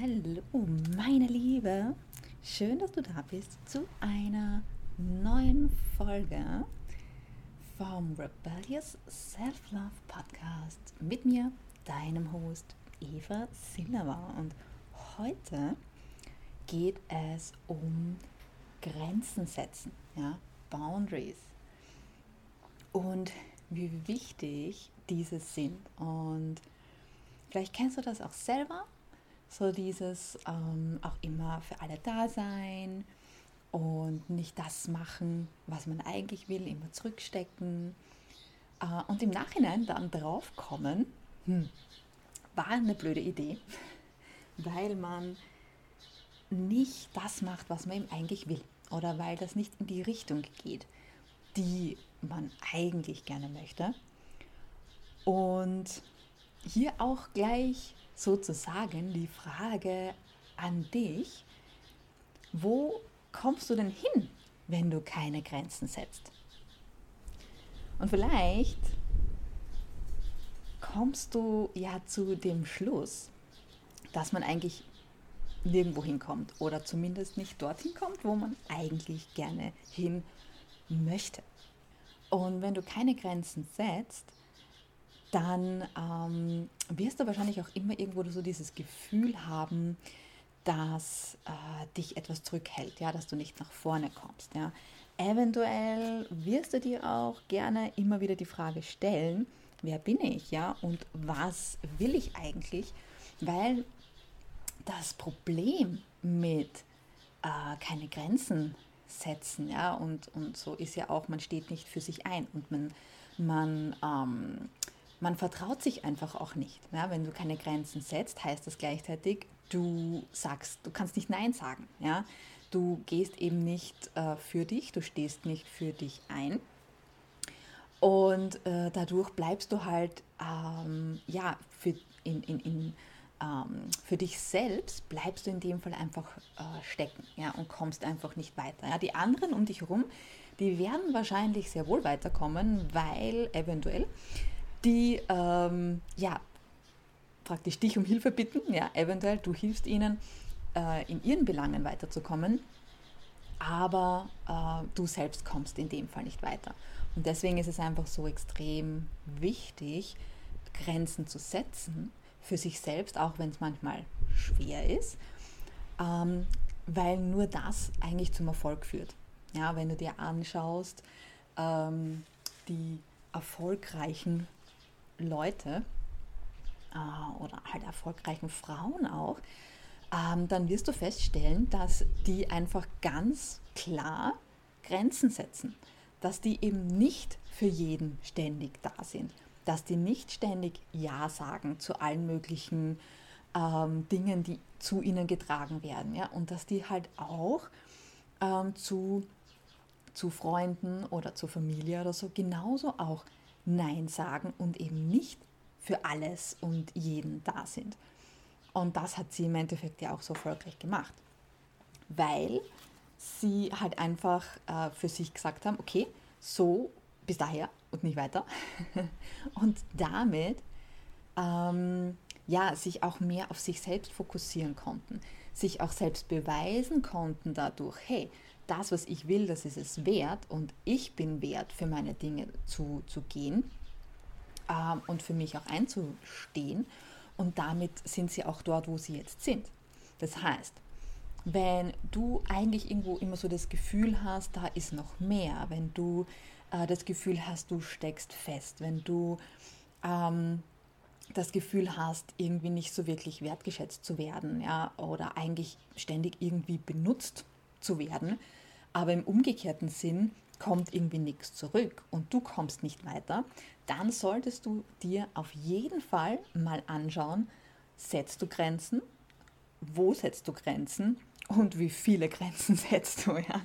Hallo, meine Liebe. Schön, dass du da bist zu einer neuen Folge vom Rebellious Self-Love Podcast mit mir, deinem Host Eva Silva. Und heute geht es um Grenzen setzen, ja, Boundaries. Und wie wichtig diese sind. Und vielleicht kennst du das auch selber so dieses ähm, auch immer für alle da sein und nicht das machen, was man eigentlich will, immer zurückstecken. Äh, und im Nachhinein dann draufkommen, hm, war eine blöde Idee, weil man nicht das macht, was man ihm eigentlich will. Oder weil das nicht in die Richtung geht, die man eigentlich gerne möchte. Und hier auch gleich sozusagen die Frage an dich, wo kommst du denn hin, wenn du keine Grenzen setzt? Und vielleicht kommst du ja zu dem Schluss, dass man eigentlich nirgendwo hinkommt oder zumindest nicht dorthin kommt, wo man eigentlich gerne hin möchte. Und wenn du keine Grenzen setzt, dann ähm, wirst du wahrscheinlich auch immer irgendwo so dieses Gefühl haben, dass äh, dich etwas zurückhält, ja, dass du nicht nach vorne kommst. Ja. Eventuell wirst du dir auch gerne immer wieder die Frage stellen, wer bin ich, ja, und was will ich eigentlich? Weil das Problem mit äh, keine Grenzen setzen, ja, und, und so ist ja auch, man steht nicht für sich ein und man, man ähm, man vertraut sich einfach auch nicht. Ja, wenn du keine Grenzen setzt, heißt das gleichzeitig, du sagst, du kannst nicht Nein sagen. Ja? Du gehst eben nicht äh, für dich, du stehst nicht für dich ein. Und äh, dadurch bleibst du halt ähm, ja, für, in, in, in, ähm, für dich selbst bleibst du in dem Fall einfach äh, stecken ja, und kommst einfach nicht weiter. Ja. Die anderen um dich herum, die werden wahrscheinlich sehr wohl weiterkommen, weil eventuell die ähm, ja, praktisch dich um Hilfe bitten, ja, eventuell du hilfst ihnen, äh, in ihren Belangen weiterzukommen, aber äh, du selbst kommst in dem Fall nicht weiter. Und deswegen ist es einfach so extrem wichtig, Grenzen zu setzen für sich selbst, auch wenn es manchmal schwer ist, ähm, weil nur das eigentlich zum Erfolg führt. Ja, wenn du dir anschaust, ähm, die erfolgreichen Leute äh, oder halt erfolgreichen Frauen auch, ähm, dann wirst du feststellen, dass die einfach ganz klar Grenzen setzen, dass die eben nicht für jeden ständig da sind, dass die nicht ständig Ja sagen zu allen möglichen ähm, Dingen, die zu ihnen getragen werden, ja, und dass die halt auch ähm, zu, zu Freunden oder zur Familie oder so genauso auch Nein sagen und eben nicht für alles und jeden da sind. Und das hat sie im Endeffekt ja auch so erfolgreich gemacht, weil sie halt einfach äh, für sich gesagt haben, okay, so bis daher und nicht weiter. und damit ähm, ja, sich auch mehr auf sich selbst fokussieren konnten, sich auch selbst beweisen konnten dadurch, hey, das, was ich will, das ist es wert und ich bin wert, für meine Dinge zu, zu gehen ähm, und für mich auch einzustehen. Und damit sind sie auch dort, wo sie jetzt sind. Das heißt, wenn du eigentlich irgendwo immer so das Gefühl hast, da ist noch mehr, wenn du äh, das Gefühl hast, du steckst fest, wenn du ähm, das Gefühl hast, irgendwie nicht so wirklich wertgeschätzt zu werden, ja, oder eigentlich ständig irgendwie benutzt zu werden, aber im umgekehrten Sinn kommt irgendwie nichts zurück und du kommst nicht weiter, dann solltest du dir auf jeden Fall mal anschauen, setzt du Grenzen, wo setzt du Grenzen und wie viele Grenzen setzt du, ja.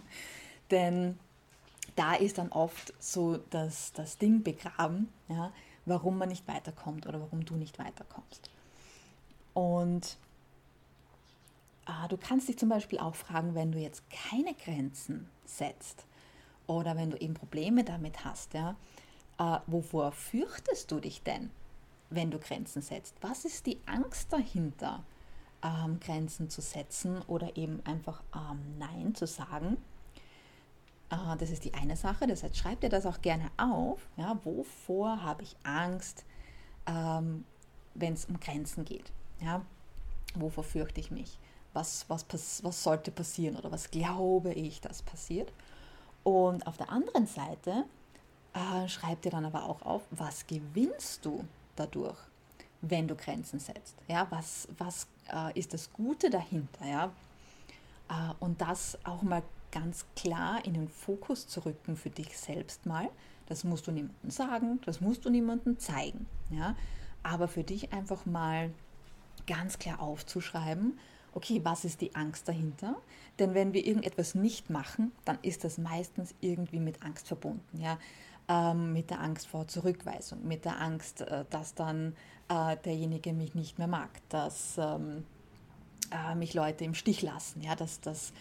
Denn da ist dann oft so das, das Ding begraben, ja, warum man nicht weiterkommt oder warum du nicht weiterkommst. Und du kannst dich zum Beispiel auch fragen, wenn du jetzt keine Grenzen setzt oder wenn du eben Probleme damit hast, ja, äh, wovor fürchtest du dich denn, wenn du Grenzen setzt? Was ist die Angst dahinter, ähm, Grenzen zu setzen oder eben einfach ähm, Nein zu sagen. Äh, das ist die eine Sache. Das heißt, schreib dir das auch gerne auf. Ja, wovor habe ich Angst, ähm, wenn es um Grenzen geht? Ja, wovor fürchte ich mich? Was, was, was sollte passieren oder was glaube ich, dass passiert? Und auf der anderen Seite äh, schreib dir dann aber auch auf, was gewinnst du dadurch, wenn du Grenzen setzt? Ja, was, was äh, ist das Gute dahinter? Ja? Äh, und das auch mal ganz klar in den Fokus zu rücken für dich selbst mal. Das musst du niemandem sagen, das musst du niemandem zeigen. Ja? Aber für dich einfach mal ganz klar aufzuschreiben, okay, was ist die Angst dahinter? Denn wenn wir irgendetwas nicht machen, dann ist das meistens irgendwie mit Angst verbunden. Ja? Ähm, mit der Angst vor Zurückweisung, mit der Angst, äh, dass dann äh, derjenige mich nicht mehr mag, dass ähm, äh, mich Leute im Stich lassen, ja, dass, dass,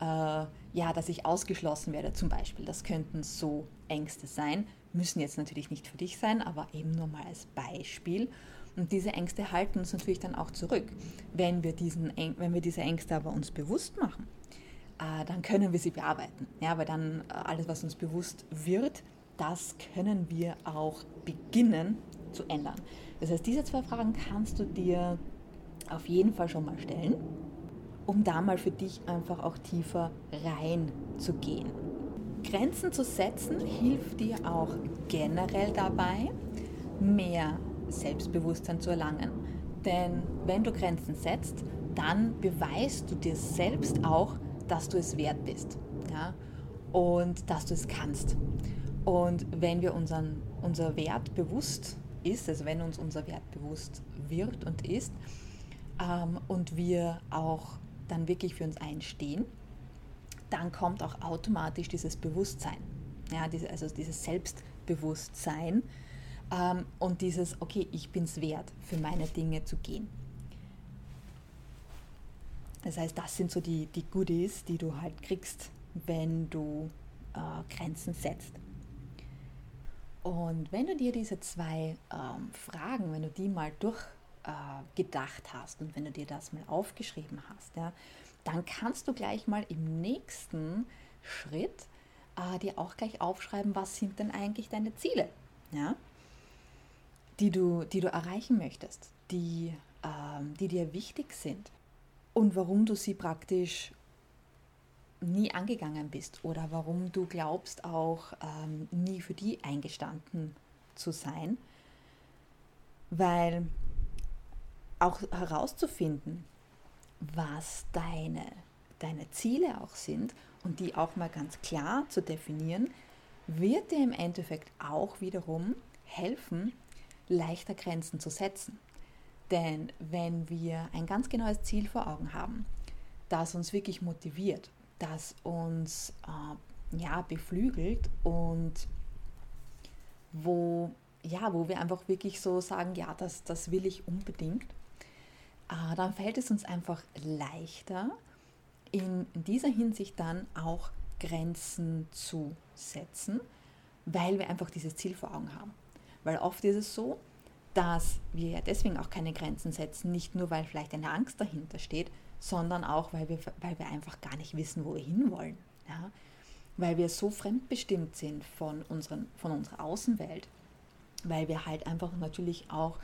äh, ja, dass ich ausgeschlossen werde zum Beispiel. Das könnten so Ängste sein, müssen jetzt natürlich nicht für dich sein, aber eben nur mal als Beispiel. Und diese Ängste halten uns natürlich dann auch zurück. Wenn wir, diesen, wenn wir diese Ängste aber uns bewusst machen, äh, dann können wir sie bearbeiten. Ja, weil dann äh, alles, was uns bewusst wird, das können wir auch beginnen zu ändern. Das heißt, diese zwei Fragen kannst du dir auf jeden Fall schon mal stellen, um da mal für dich einfach auch tiefer reinzugehen. Grenzen zu setzen hilft dir auch generell dabei, mehr Selbstbewusstsein zu erlangen. Denn wenn du Grenzen setzt, dann beweist du dir selbst auch, dass du es wert bist ja? und dass du es kannst. Und wenn wir unseren, unser Wert bewusst ist, also wenn uns unser Wert bewusst wird und ist ähm, und wir auch dann wirklich für uns einstehen, dann kommt auch automatisch dieses Bewusstsein, ja, diese, also dieses Selbstbewusstsein ähm, und dieses, okay, ich bin es wert, für meine Dinge zu gehen. Das heißt, das sind so die, die Goodies, die du halt kriegst, wenn du äh, Grenzen setzt. Und wenn du dir diese zwei ähm, Fragen, wenn du die mal durchgedacht äh, hast und wenn du dir das mal aufgeschrieben hast, ja, dann kannst du gleich mal im nächsten Schritt äh, dir auch gleich aufschreiben, was sind denn eigentlich deine Ziele, ja, die, du, die du erreichen möchtest, die, ähm, die dir wichtig sind und warum du sie praktisch nie angegangen bist oder warum du glaubst auch ähm, nie für die eingestanden zu sein, weil auch herauszufinden, was deine, deine Ziele auch sind und die auch mal ganz klar zu definieren, wird dir im Endeffekt auch wiederum helfen, leichter Grenzen zu setzen. Denn wenn wir ein ganz genaues Ziel vor Augen haben, das uns wirklich motiviert das uns äh, ja, beflügelt und wo, ja, wo wir einfach wirklich so sagen, ja, das, das will ich unbedingt, äh, dann fällt es uns einfach leichter, in dieser Hinsicht dann auch Grenzen zu setzen, weil wir einfach dieses Ziel vor Augen haben. Weil oft ist es so, dass wir ja deswegen auch keine Grenzen setzen, nicht nur weil vielleicht eine Angst dahinter steht, sondern auch, weil wir, weil wir einfach gar nicht wissen, wo wir hinwollen. Ja? Weil wir so fremdbestimmt sind von, unseren, von unserer Außenwelt, weil wir halt einfach natürlich auch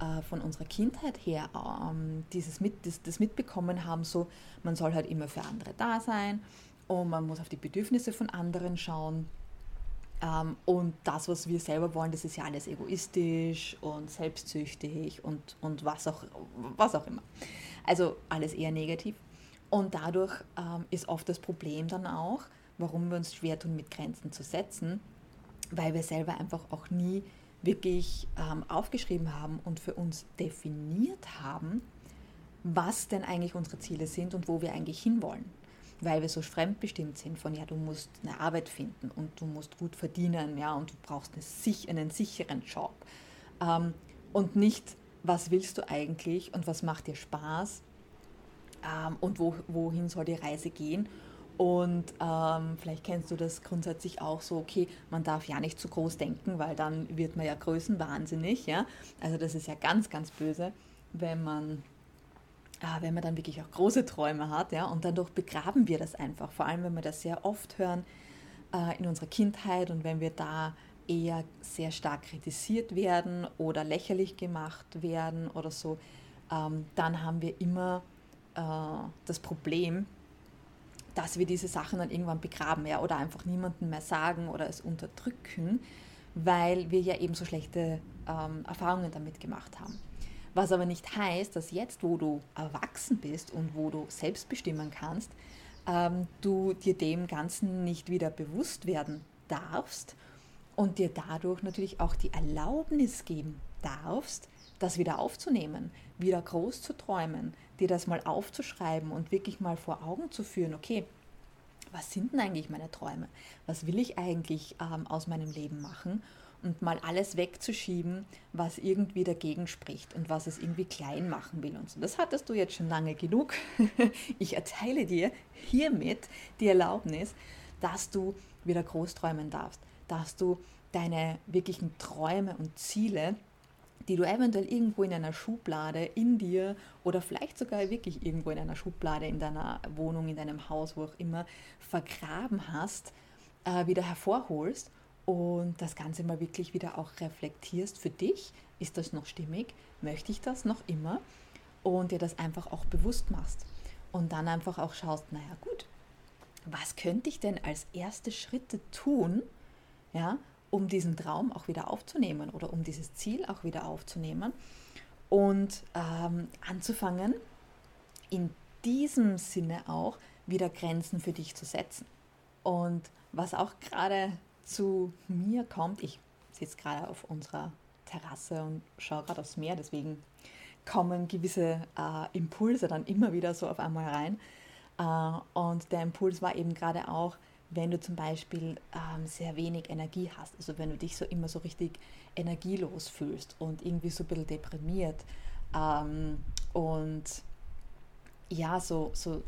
äh, von unserer Kindheit her ähm, dieses mit, das, das mitbekommen haben, so man soll halt immer für andere da sein und man muss auf die Bedürfnisse von anderen schauen. Ähm, und das, was wir selber wollen, das ist ja alles egoistisch und selbstsüchtig und, und was, auch, was auch immer. Also alles eher negativ. Und dadurch ähm, ist oft das Problem dann auch, warum wir uns schwer tun, mit Grenzen zu setzen, weil wir selber einfach auch nie wirklich ähm, aufgeschrieben haben und für uns definiert haben, was denn eigentlich unsere Ziele sind und wo wir eigentlich hinwollen. Weil wir so fremdbestimmt sind von, ja, du musst eine Arbeit finden und du musst gut verdienen, ja, und du brauchst eine, einen sicheren Job. Ähm, und nicht was willst du eigentlich und was macht dir Spaß ähm, und wo, wohin soll die Reise gehen. Und ähm, vielleicht kennst du das grundsätzlich auch so, okay, man darf ja nicht zu groß denken, weil dann wird man ja größenwahnsinnig. Ja? Also das ist ja ganz, ganz böse, wenn man wenn man dann wirklich auch große Träume hat, ja, und dadurch begraben wir das einfach. Vor allem, wenn wir das sehr oft hören äh, in unserer Kindheit und wenn wir da eher sehr stark kritisiert werden oder lächerlich gemacht werden oder so, ähm, dann haben wir immer äh, das Problem, dass wir diese Sachen dann irgendwann begraben ja, oder einfach niemandem mehr sagen oder es unterdrücken, weil wir ja eben so schlechte ähm, Erfahrungen damit gemacht haben. Was aber nicht heißt, dass jetzt, wo du erwachsen bist und wo du selbst bestimmen kannst, ähm, du dir dem Ganzen nicht wieder bewusst werden darfst und dir dadurch natürlich auch die Erlaubnis geben darfst, das wieder aufzunehmen, wieder groß zu träumen, dir das mal aufzuschreiben und wirklich mal vor Augen zu führen, okay, was sind denn eigentlich meine Träume? Was will ich eigentlich ähm, aus meinem Leben machen? Und mal alles wegzuschieben, was irgendwie dagegen spricht und was es irgendwie klein machen will. Und so. Das hattest du jetzt schon lange genug. Ich erteile dir hiermit die Erlaubnis, dass du wieder groß träumen darfst, dass du deine wirklichen Träume und Ziele, die du eventuell irgendwo in einer Schublade in dir oder vielleicht sogar wirklich irgendwo in einer Schublade in deiner Wohnung, in deinem Haus, wo auch immer, vergraben hast, äh, wieder hervorholst und das Ganze mal wirklich wieder auch reflektierst für dich. Ist das noch stimmig? Möchte ich das noch immer? Und dir das einfach auch bewusst machst. Und dann einfach auch schaust, naja gut, was könnte ich denn als erste Schritte tun, ja, um diesen Traum auch wieder aufzunehmen oder um dieses Ziel auch wieder aufzunehmen und ähm, anzufangen, in diesem Sinne auch wieder Grenzen für dich zu setzen. Und was auch gerade zu mir kommt, ich sitze gerade auf unserer Terrasse und schaue gerade aufs Meer, deswegen kommen gewisse äh, Impulse dann immer wieder so auf einmal rein. Äh, und der Impuls war eben gerade auch, wenn du zum Beispiel ähm, sehr wenig Energie hast, also wenn du dich so immer so richtig energielos fühlst und irgendwie so ein bisschen deprimiert ähm, und ja, so, so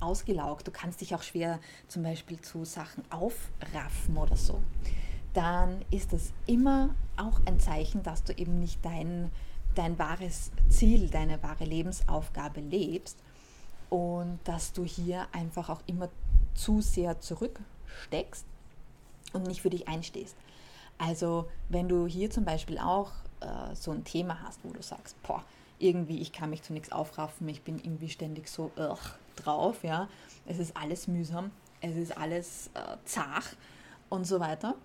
ausgelaugt, du kannst dich auch schwer zum Beispiel zu Sachen aufraffen oder so, dann ist das immer auch ein Zeichen, dass du eben nicht dein, dein wahres Ziel, deine wahre Lebensaufgabe lebst und dass du hier einfach auch immer zu sehr zurücksteckst und nicht für dich einstehst. Also wenn du hier zum Beispiel auch äh, so ein Thema hast, wo du sagst, boah, irgendwie, ich kann mich zu nichts aufraffen, ich bin irgendwie ständig so drauf, ja, es ist alles mühsam, es ist alles äh, zart und so weiter,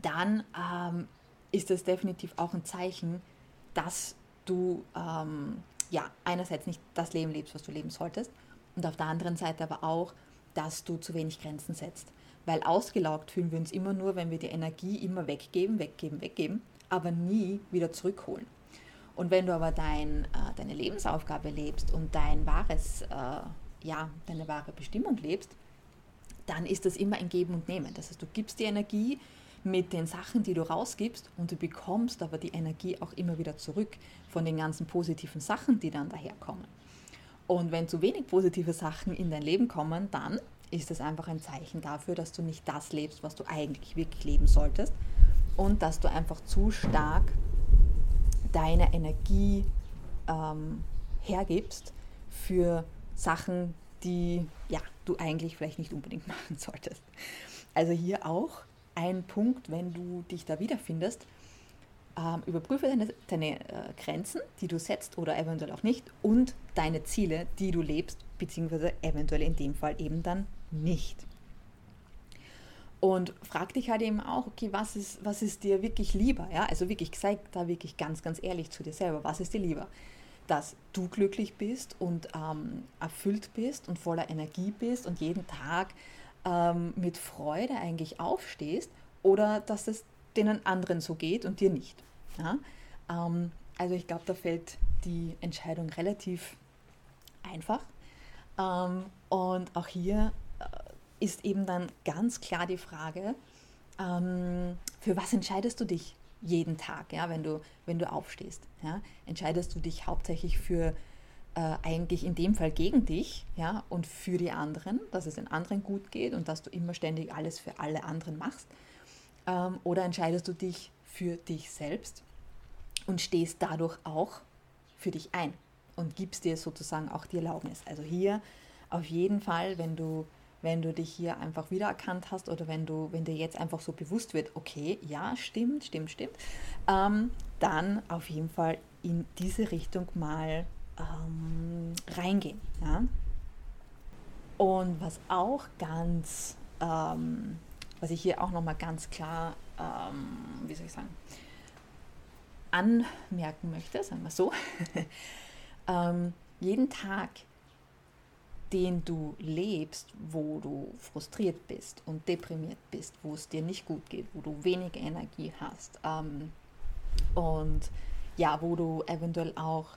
dann ähm, ist das definitiv auch ein Zeichen, dass du ähm, ja einerseits nicht das Leben lebst, was du leben solltest und auf der anderen Seite aber auch dass du zu wenig Grenzen setzt. Weil ausgelaugt fühlen wir uns immer nur, wenn wir die Energie immer weggeben, weggeben, weggeben, aber nie wieder zurückholen. Und wenn du aber dein, äh, deine Lebensaufgabe lebst und dein wahres, äh, ja, deine wahre Bestimmung lebst, dann ist das immer ein Geben und Nehmen. Das heißt, du gibst die Energie mit den Sachen, die du rausgibst und du bekommst aber die Energie auch immer wieder zurück von den ganzen positiven Sachen, die dann daherkommen. Und wenn zu wenig positive Sachen in dein Leben kommen, dann ist es einfach ein Zeichen dafür, dass du nicht das lebst, was du eigentlich wirklich leben solltest und dass du einfach zu stark deine Energie ähm, hergibst für Sachen, die ja, du eigentlich vielleicht nicht unbedingt machen solltest. Also hier auch ein Punkt, wenn du dich da wiederfindest, ähm, überprüfe deine, deine äh, Grenzen, die du setzt oder eventuell auch nicht und deine Ziele, die du lebst, beziehungsweise eventuell in dem Fall eben dann nicht. Und frag dich halt eben auch, okay, was ist, was ist dir wirklich lieber? Ja? Also wirklich, sei da wirklich ganz, ganz ehrlich zu dir selber. Was ist dir lieber? Dass du glücklich bist und ähm, erfüllt bist und voller Energie bist und jeden Tag ähm, mit Freude eigentlich aufstehst oder dass es denen anderen so geht und dir nicht. Ja? Ähm, also ich glaube, da fällt die Entscheidung relativ einfach. Ähm, und auch hier äh, ist eben dann ganz klar die Frage, ähm, für was entscheidest du dich jeden Tag, ja, wenn, du, wenn du aufstehst? Ja? Entscheidest du dich hauptsächlich für äh, eigentlich in dem Fall gegen dich ja, und für die anderen, dass es den anderen gut geht und dass du immer ständig alles für alle anderen machst? Ähm, oder entscheidest du dich für dich selbst und stehst dadurch auch für dich ein und gibst dir sozusagen auch die Erlaubnis. Also hier auf jeden Fall, wenn du wenn du dich hier einfach wiedererkannt hast oder wenn du, wenn dir jetzt einfach so bewusst wird, okay, ja, stimmt, stimmt, stimmt, ähm, dann auf jeden Fall in diese Richtung mal ähm, reingehen. Ja? Und was auch ganz, ähm, was ich hier auch nochmal ganz klar, ähm, wie soll ich sagen, anmerken möchte, sagen wir so, ähm, jeden Tag, den du lebst, wo du frustriert bist und deprimiert bist, wo es dir nicht gut geht, wo du wenig Energie hast ähm, und ja, wo du eventuell auch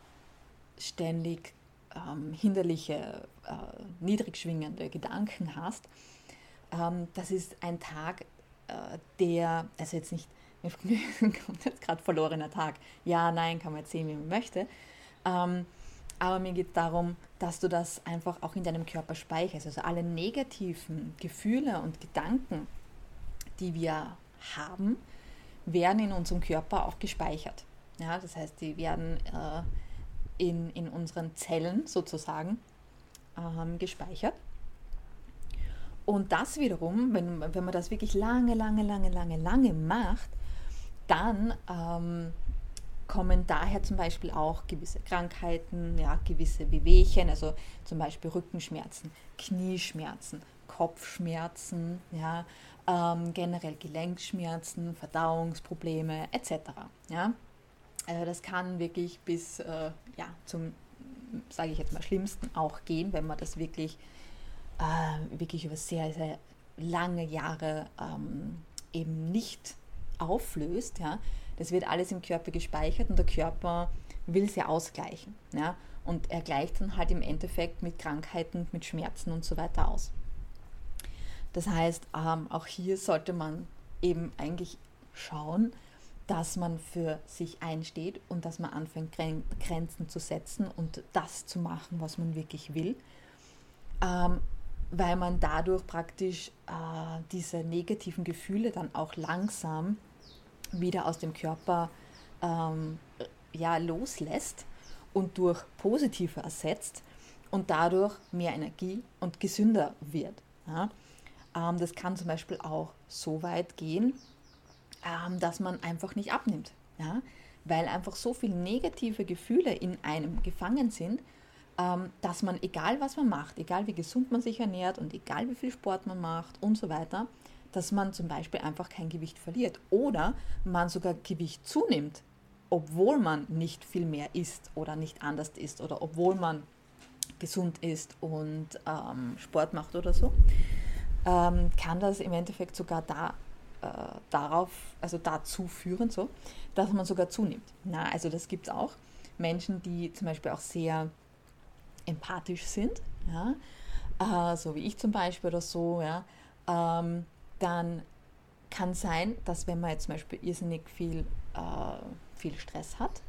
ständig ähm, hinderliche, äh, niedrig schwingende Gedanken hast, ähm, das ist ein Tag, äh, der, also jetzt nicht, kommt jetzt gerade verlorener Tag, ja, nein, kann man jetzt sehen, wie man möchte, ähm, aber mir geht es darum, dass du das einfach auch in deinem Körper speicherst. Also alle negativen Gefühle und Gedanken, die wir haben, werden in unserem Körper auch gespeichert. Ja, das heißt, die werden äh, in, in unseren Zellen sozusagen ähm, gespeichert. Und das wiederum, wenn, wenn man das wirklich lange, lange, lange, lange, lange macht, dann ähm, kommen daher zum Beispiel auch gewisse Krankheiten, ja, gewisse Wehwehchen, also zum Beispiel Rückenschmerzen, Knieschmerzen, Kopfschmerzen, ja, ähm, generell Gelenkschmerzen, Verdauungsprobleme etc. Ja. Also das kann wirklich bis äh, ja, zum, sage ich jetzt mal, schlimmsten auch gehen, wenn man das wirklich, äh, wirklich über sehr, sehr lange Jahre ähm, eben nicht auflöst. Ja. Das wird alles im Körper gespeichert und der Körper will es ja ausgleichen. Ja. Und er gleicht dann halt im Endeffekt mit Krankheiten, mit Schmerzen und so weiter aus. Das heißt, ähm, auch hier sollte man eben eigentlich schauen, dass man für sich einsteht und dass man anfängt, Grenzen zu setzen und das zu machen, was man wirklich will, ähm, weil man dadurch praktisch äh, diese negativen Gefühle dann auch langsam wieder aus dem Körper ähm, ja, loslässt und durch positive ersetzt und dadurch mehr Energie und gesünder wird. Ja? Ähm, das kann zum Beispiel auch so weit gehen, ähm, dass man einfach nicht abnimmt. Ja? Weil einfach so viele negative Gefühle in einem gefangen sind, ähm, dass man, egal was man macht, egal wie gesund man sich ernährt und egal wie viel Sport man macht und so weiter, dass man zum Beispiel einfach kein Gewicht verliert oder man sogar Gewicht zunimmt, obwohl man nicht viel mehr isst oder nicht anders isst oder obwohl man gesund ist und ähm, Sport macht oder so, ähm, kann das im Endeffekt sogar da äh, darauf, also dazu führen, so, dass man sogar zunimmt. Na, also das gibt es auch. Menschen, die zum Beispiel auch sehr empathisch sind, ja, äh, so wie ich zum Beispiel oder so, ja, ähm, dann kann sein, dass wenn man jetzt zum Beispiel irrsinnig viel, äh, viel Stress hat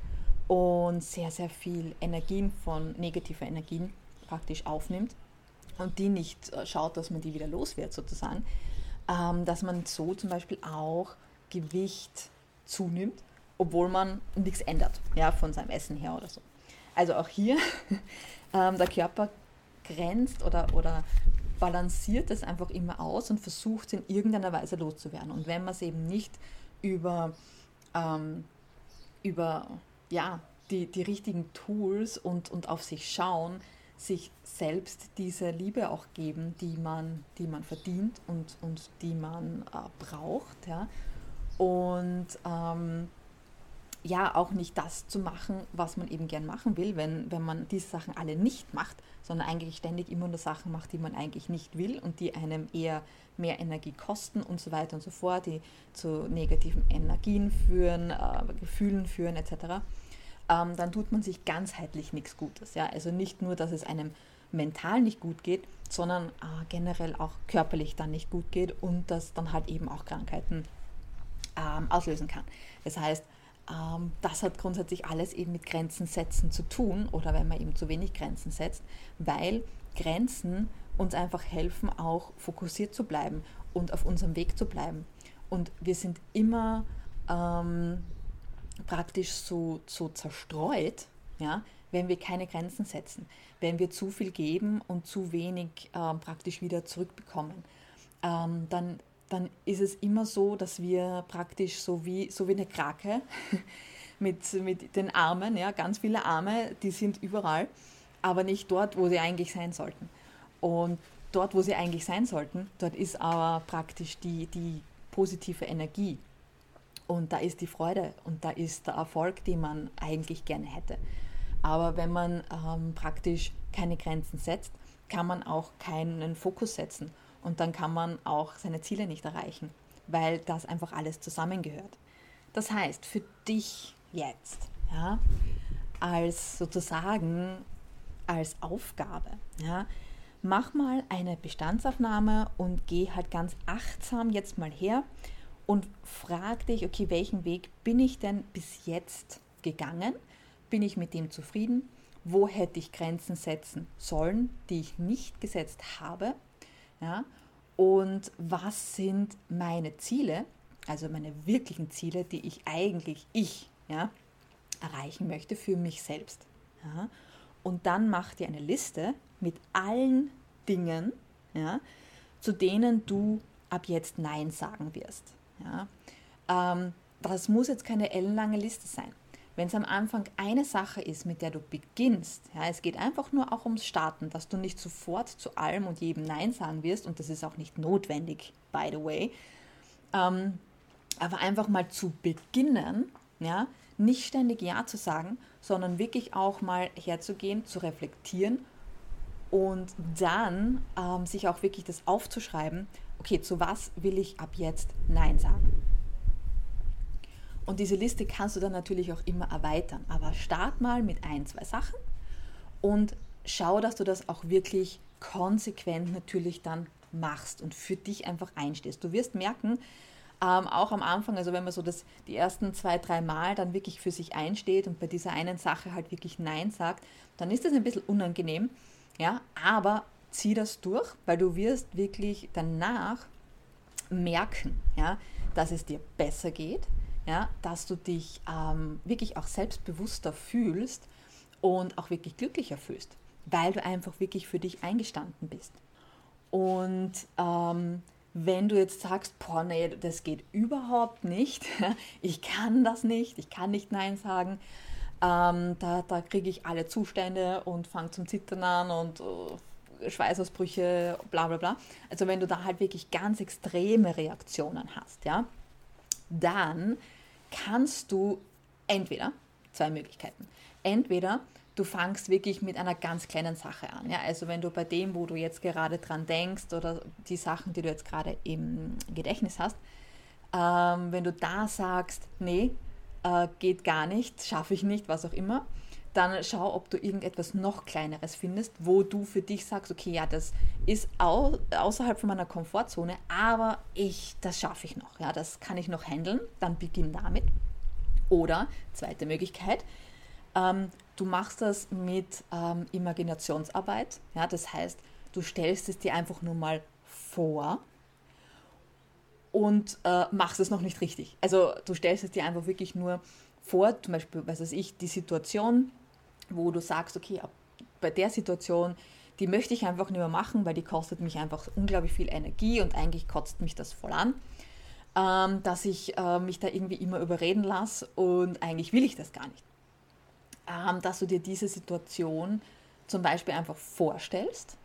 und sehr, sehr viel Energien von negativer Energien praktisch aufnimmt und die nicht äh, schaut, dass man die wieder los wird sozusagen, ähm, dass man so zum Beispiel auch Gewicht zunimmt, obwohl man nichts ändert, ja, von seinem Essen her oder so. Also auch hier, ähm, der Körper grenzt oder, oder balanciert es einfach immer aus und versucht es in irgendeiner Weise loszuwerden. Und wenn man es eben nicht über, ähm, über ja, die, die richtigen Tools und, und auf sich schauen, sich selbst diese Liebe auch geben, die man, die man verdient und, und die man äh, braucht. Ja? Und ähm, ja, auch nicht das zu machen, was man eben gern machen will, wenn, wenn man diese Sachen alle nicht macht, sondern eigentlich ständig immer nur Sachen macht, die man eigentlich nicht will und die einem eher mehr Energie kosten und so weiter und so fort, die zu negativen Energien führen, äh, Gefühlen führen etc ähm, dann tut man sich ganzheitlich nichts Gutes. Ja? Also nicht nur, dass es einem mental nicht gut geht, sondern äh, generell auch körperlich dann nicht gut geht und das dann halt eben auch Krankheiten ähm, auslösen kann. Das heißt, das hat grundsätzlich alles eben mit Grenzen setzen zu tun oder wenn man eben zu wenig Grenzen setzt, weil Grenzen uns einfach helfen, auch fokussiert zu bleiben und auf unserem Weg zu bleiben. Und wir sind immer ähm, praktisch so, so zerstreut, ja, wenn wir keine Grenzen setzen, wenn wir zu viel geben und zu wenig äh, praktisch wieder zurückbekommen, ähm, dann, dann ist es immer so, dass wir praktisch so wie, so wie eine Krake mit, mit den Armen, ja, ganz viele Arme, die sind überall, aber nicht dort, wo sie eigentlich sein sollten. Und dort, wo sie eigentlich sein sollten, dort ist aber praktisch die, die positive Energie. Und da ist die Freude und da ist der Erfolg, den man eigentlich gerne hätte. Aber wenn man ähm, praktisch keine Grenzen setzt, kann man auch keinen Fokus setzen und dann kann man auch seine Ziele nicht erreichen, weil das einfach alles zusammengehört. Das heißt, für dich jetzt, ja, als sozusagen als Aufgabe, ja, mach mal eine Bestandsaufnahme und geh halt ganz achtsam jetzt mal her und frag dich, okay, welchen Weg bin ich denn bis jetzt gegangen? Bin ich mit dem zufrieden? Wo hätte ich Grenzen setzen sollen, die ich nicht gesetzt habe? Ja? Und was sind meine Ziele, also meine wirklichen Ziele, die ich eigentlich ich ja, erreichen möchte für mich selbst? Ja? Und dann mach dir eine Liste mit allen Dingen, ja, zu denen du ab jetzt Nein sagen wirst. Ja. Ähm, das muss jetzt keine ellenlange Liste sein. Wenn es am Anfang eine Sache ist, mit der du beginnst, ja, es geht einfach nur auch ums Starten, dass du nicht sofort zu allem und jedem Nein sagen wirst, und das ist auch nicht notwendig, by the way, ähm, aber einfach mal zu beginnen, ja, nicht ständig Ja zu sagen, sondern wirklich auch mal herzugehen, zu reflektieren und dann ähm, sich auch wirklich das aufzuschreiben, okay, zu was will ich ab jetzt Nein sagen? Und diese Liste kannst du dann natürlich auch immer erweitern. Aber start mal mit ein, zwei Sachen und schau, dass du das auch wirklich konsequent natürlich dann machst und für dich einfach einstehst. Du wirst merken, ähm, auch am Anfang, also wenn man so das, die ersten zwei, drei Mal dann wirklich für sich einsteht und bei dieser einen Sache halt wirklich Nein sagt, dann ist das ein bisschen unangenehm, ja, aber zieh das durch, weil du wirst wirklich danach merken, ja, dass es dir besser geht, ja, dass du dich ähm, wirklich auch selbstbewusster fühlst und auch wirklich glücklicher fühlst, weil du einfach wirklich für dich eingestanden bist. Und ähm, wenn du jetzt sagst, boah, nee, das geht überhaupt nicht, ich kann das nicht, ich kann nicht Nein sagen, ähm, da, da kriege ich alle Zustände und fange zum Zittern an und äh, Schweißausbrüche, bla bla bla. Also wenn du da halt wirklich ganz extreme Reaktionen hast, ja, dann kannst du entweder, zwei Möglichkeiten, entweder du fangst wirklich mit einer ganz kleinen Sache an. Ja? Also wenn du bei dem, wo du jetzt gerade dran denkst oder die Sachen, die du jetzt gerade im Gedächtnis hast, ähm, wenn du da sagst, nee, äh, geht gar nicht, schaffe ich nicht, was auch immer, dann schau, ob du irgendetwas noch kleineres findest, wo du für dich sagst, okay, ja, das ist au außerhalb von meiner Komfortzone, aber ich, das schaffe ich noch, ja, das kann ich noch handeln, dann beginn damit. Oder, zweite Möglichkeit, ähm, du machst das mit ähm, Imaginationsarbeit, ja, das heißt, du stellst es dir einfach nur mal vor und äh, machst es noch nicht richtig. Also du stellst es dir einfach wirklich nur vor, zum Beispiel, was weiß ich, die Situation, wo du sagst, okay, bei der Situation, die möchte ich einfach nicht mehr machen, weil die kostet mich einfach unglaublich viel Energie und eigentlich kotzt mich das voll an, ähm, dass ich äh, mich da irgendwie immer überreden lasse und eigentlich will ich das gar nicht. Ähm, dass du dir diese Situation zum Beispiel einfach vorstellst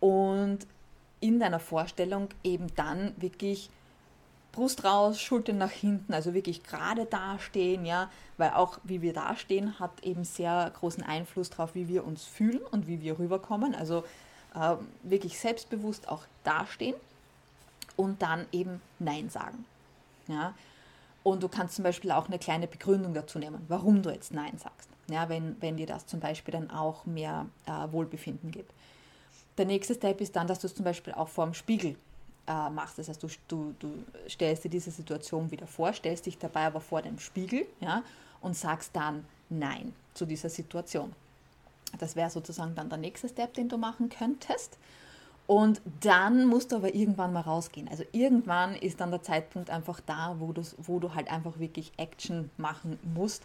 und in deiner Vorstellung eben dann wirklich Brust raus, Schultern nach hinten, also wirklich gerade dastehen, ja, weil auch wie wir dastehen hat eben sehr großen Einfluss darauf, wie wir uns fühlen und wie wir rüberkommen. Also äh, wirklich selbstbewusst auch dastehen und dann eben Nein sagen. Ja. Und du kannst zum Beispiel auch eine kleine Begründung dazu nehmen, warum du jetzt Nein sagst, ja, wenn, wenn dir das zum Beispiel dann auch mehr äh, Wohlbefinden gibt. Der nächste Step ist dann, dass du es zum Beispiel auch vor dem Spiegel äh, machst. Das heißt, du, du, du stellst dir diese Situation wieder vor, stellst dich dabei aber vor dem Spiegel ja, und sagst dann Nein zu dieser Situation. Das wäre sozusagen dann der nächste Step, den du machen könntest. Und dann musst du aber irgendwann mal rausgehen. Also irgendwann ist dann der Zeitpunkt einfach da, wo, wo du halt einfach wirklich Action machen musst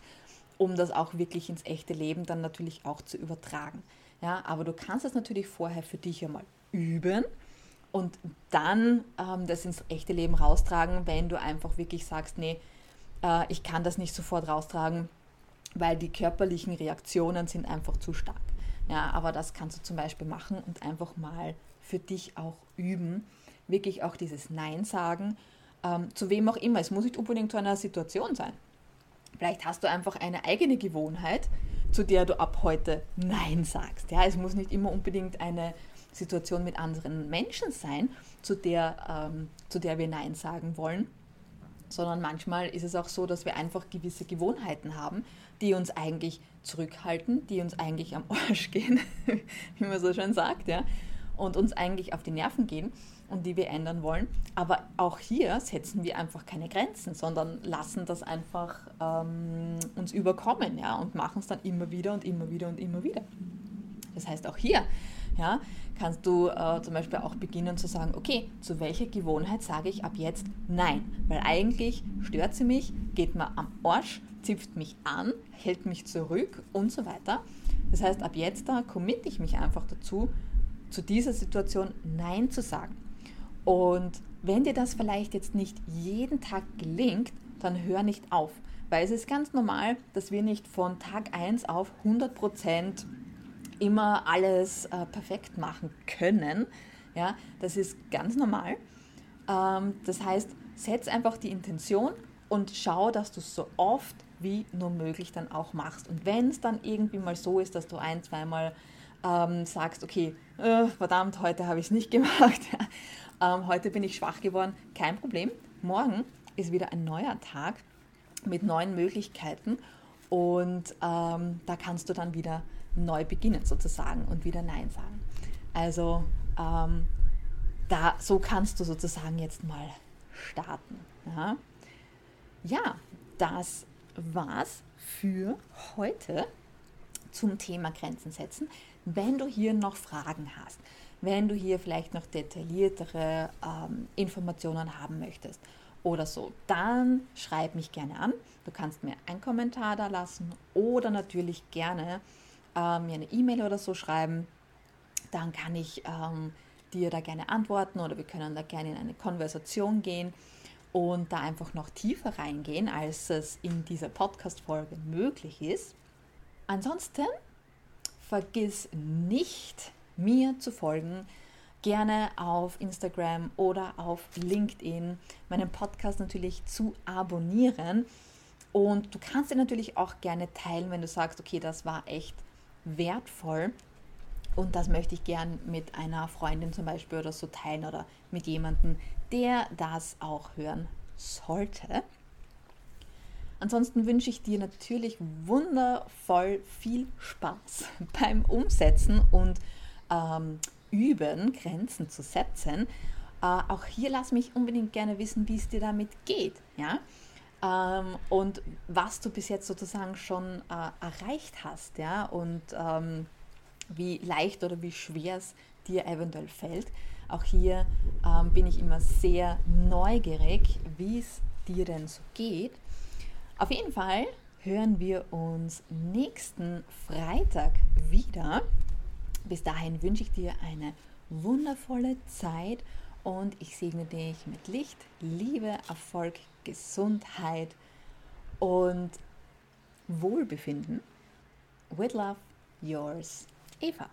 um das auch wirklich ins echte Leben dann natürlich auch zu übertragen. Ja, aber du kannst es natürlich vorher für dich einmal üben und dann ähm, das ins echte Leben raustragen, wenn du einfach wirklich sagst, nee, äh, ich kann das nicht sofort raustragen, weil die körperlichen Reaktionen sind einfach zu stark. Ja, aber das kannst du zum Beispiel machen und einfach mal für dich auch üben. Wirklich auch dieses Nein sagen, ähm, zu wem auch immer. Es muss nicht unbedingt zu einer Situation sein. Vielleicht hast du einfach eine eigene Gewohnheit, zu der du ab heute Nein sagst. Ja, es muss nicht immer unbedingt eine Situation mit anderen Menschen sein, zu der, ähm, zu der wir Nein sagen wollen, sondern manchmal ist es auch so, dass wir einfach gewisse Gewohnheiten haben, die uns eigentlich zurückhalten, die uns eigentlich am Arsch gehen, wie man so schön sagt, ja, und uns eigentlich auf die Nerven gehen und die wir ändern wollen. Aber auch hier setzen wir einfach keine Grenzen, sondern lassen das einfach ähm, uns überkommen, ja, und machen es dann immer wieder und immer wieder und immer wieder. Das heißt, auch hier ja, kannst du äh, zum Beispiel auch beginnen zu sagen, okay, zu welcher Gewohnheit sage ich ab jetzt Nein? Weil eigentlich stört sie mich, geht mir am Arsch, zipft mich an, hält mich zurück und so weiter. Das heißt, ab jetzt da committe ich mich einfach dazu, zu dieser Situation Nein zu sagen. Und wenn dir das vielleicht jetzt nicht jeden Tag gelingt, dann hör nicht auf. Weil es ist ganz normal, dass wir nicht von Tag 1 auf 100 Prozent immer alles äh, perfekt machen können. Ja, das ist ganz normal. Ähm, das heißt, setz einfach die Intention und schau, dass du es so oft wie nur möglich dann auch machst. Und wenn es dann irgendwie mal so ist, dass du ein, zweimal ähm, sagst, okay, äh, verdammt, heute habe ich es nicht gemacht, ähm, heute bin ich schwach geworden, kein Problem. Morgen ist wieder ein neuer Tag mit neuen Möglichkeiten und ähm, da kannst du dann wieder neu beginnen sozusagen und wieder Nein sagen. Also ähm, da, so kannst du sozusagen jetzt mal starten. Ja, ja das war's für heute zum Thema Grenzen setzen. Wenn du hier noch Fragen hast, wenn du hier vielleicht noch detailliertere ähm, Informationen haben möchtest oder so, dann schreib mich gerne an. Du kannst mir einen Kommentar da lassen oder natürlich gerne äh, mir eine E-Mail oder so schreiben. Dann kann ich ähm, dir da gerne antworten oder wir können da gerne in eine Konversation gehen und da einfach noch tiefer reingehen, als es in dieser Podcast-Folge möglich ist. Ansonsten vergiss nicht, mir zu folgen. Gerne auf Instagram oder auf LinkedIn meinen Podcast natürlich zu abonnieren. Und du kannst ihn natürlich auch gerne teilen, wenn du sagst, okay, das war echt wertvoll und das möchte ich gern mit einer Freundin zum Beispiel oder so teilen oder mit jemandem, der das auch hören sollte. Ansonsten wünsche ich dir natürlich wundervoll viel Spaß beim Umsetzen und ähm, Üben, Grenzen zu setzen. Äh, auch hier lass mich unbedingt gerne wissen, wie es dir damit geht. Ja? Ähm, und was du bis jetzt sozusagen schon äh, erreicht hast, ja, und ähm, wie leicht oder wie schwer es dir eventuell fällt. Auch hier ähm, bin ich immer sehr neugierig, wie es dir denn so geht. Auf jeden Fall hören wir uns nächsten Freitag wieder. Bis dahin wünsche ich dir eine wundervolle Zeit und ich segne dich mit Licht, Liebe, Erfolg, Gesundheit und Wohlbefinden. With love, yours, Eva.